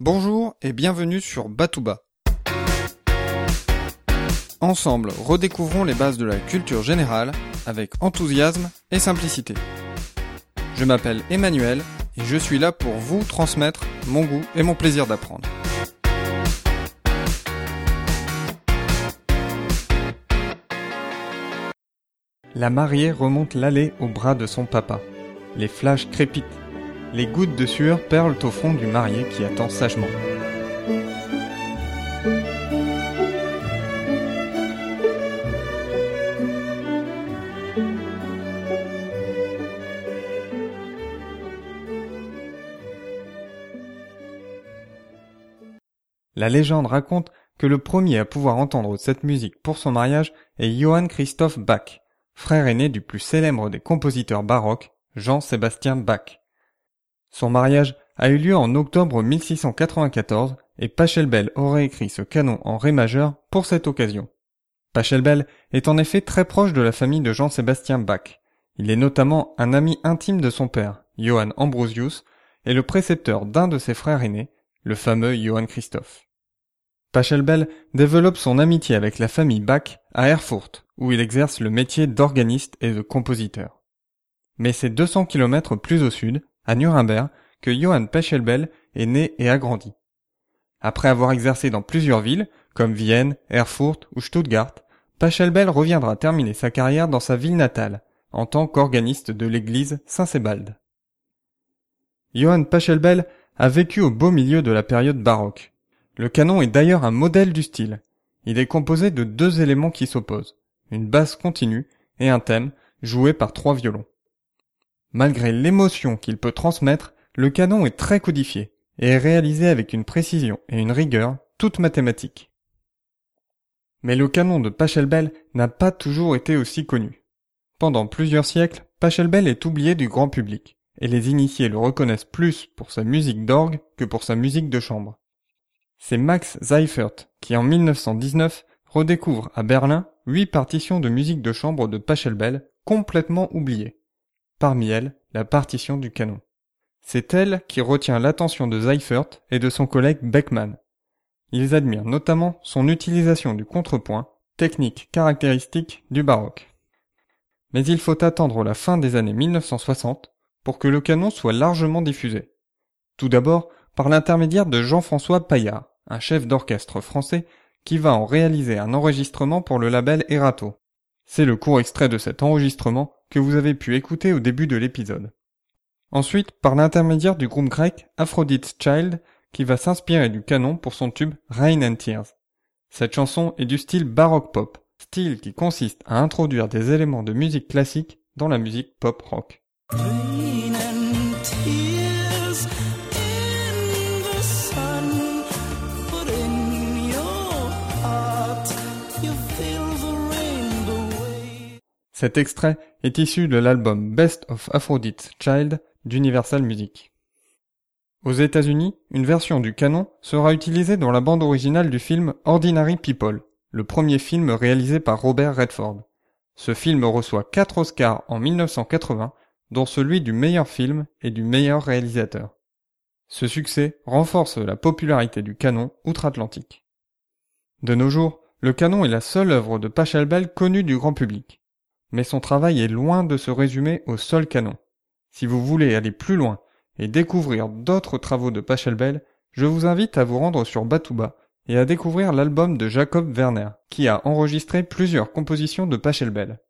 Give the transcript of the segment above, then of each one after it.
Bonjour et bienvenue sur Batouba. Ensemble, redécouvrons les bases de la culture générale avec enthousiasme et simplicité. Je m'appelle Emmanuel et je suis là pour vous transmettre mon goût et mon plaisir d'apprendre. La mariée remonte l'allée au bras de son papa. Les flashs crépitent. Les gouttes de sueur perlent au front du marié qui attend sagement. La légende raconte que le premier à pouvoir entendre cette musique pour son mariage est Johann Christoph Bach, frère aîné du plus célèbre des compositeurs baroques, Jean-Sébastien Bach. Son mariage a eu lieu en octobre 1694 et Pachelbel aurait écrit ce canon en ré majeur pour cette occasion. Pachelbel est en effet très proche de la famille de Jean-Sébastien Bach. Il est notamment un ami intime de son père, Johann Ambrosius, et le précepteur d'un de ses frères aînés, le fameux Johann Christoph. Pachelbel développe son amitié avec la famille Bach à Erfurt, où il exerce le métier d'organiste et de compositeur. Mais c'est 200 km plus au sud, à Nuremberg, que Johann Pachelbel est né et a grandi. Après avoir exercé dans plusieurs villes, comme Vienne, Erfurt ou Stuttgart, Pachelbel reviendra terminer sa carrière dans sa ville natale, en tant qu'organiste de l'église Saint-Sebald. Johann Pachelbel a vécu au beau milieu de la période baroque, le canon est d'ailleurs un modèle du style. Il est composé de deux éléments qui s'opposent, une basse continue et un thème joué par trois violons. Malgré l'émotion qu'il peut transmettre, le canon est très codifié et est réalisé avec une précision et une rigueur toutes mathématiques. Mais le canon de Pachelbel n'a pas toujours été aussi connu. Pendant plusieurs siècles, Pachelbel est oublié du grand public, et les initiés le reconnaissent plus pour sa musique d'orgue que pour sa musique de chambre. C'est Max Seifert qui en 1919 redécouvre à Berlin huit partitions de musique de chambre de Pachelbel complètement oubliées. Parmi elles, la partition du canon. C'est elle qui retient l'attention de Seifert et de son collègue Beckmann. Ils admirent notamment son utilisation du contrepoint, technique caractéristique du baroque. Mais il faut attendre la fin des années 1960 pour que le canon soit largement diffusé. Tout d'abord, par l'intermédiaire de Jean-François Paillard, un chef d'orchestre français qui va en réaliser un enregistrement pour le label Erato. C'est le court extrait de cet enregistrement que vous avez pu écouter au début de l'épisode. Ensuite, par l'intermédiaire du groupe grec Aphrodite's Child, qui va s'inspirer du canon pour son tube Rain and Tears. Cette chanson est du style baroque pop, style qui consiste à introduire des éléments de musique classique dans la musique pop rock. Cet extrait est issu de l'album Best of Aphrodite's Child d'Universal Music. Aux États-Unis, une version du canon sera utilisée dans la bande originale du film Ordinary People, le premier film réalisé par Robert Redford. Ce film reçoit 4 Oscars en 1980, dont celui du meilleur film et du meilleur réalisateur. Ce succès renforce la popularité du canon outre-Atlantique. De nos jours, le canon est la seule œuvre de Pachelbel connue du grand public mais son travail est loin de se résumer au seul canon. Si vous voulez aller plus loin et découvrir d'autres travaux de Pachelbel, je vous invite à vous rendre sur Batouba et à découvrir l'album de Jacob Werner, qui a enregistré plusieurs compositions de Pachelbel.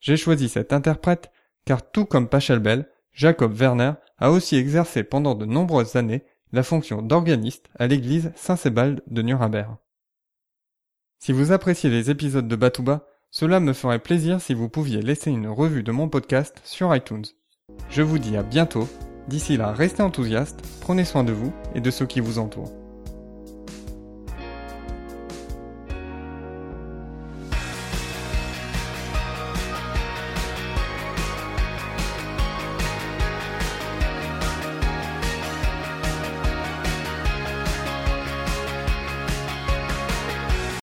J'ai choisi cet interprète car tout comme Pachelbel, Jacob Werner a aussi exercé pendant de nombreuses années la fonction d'organiste à l'église Saint-Sebald de Nuremberg. Si vous appréciez les épisodes de Batouba, cela me ferait plaisir si vous pouviez laisser une revue de mon podcast sur iTunes. Je vous dis à bientôt. D'ici là, restez enthousiastes, prenez soin de vous et de ceux qui vous entourent.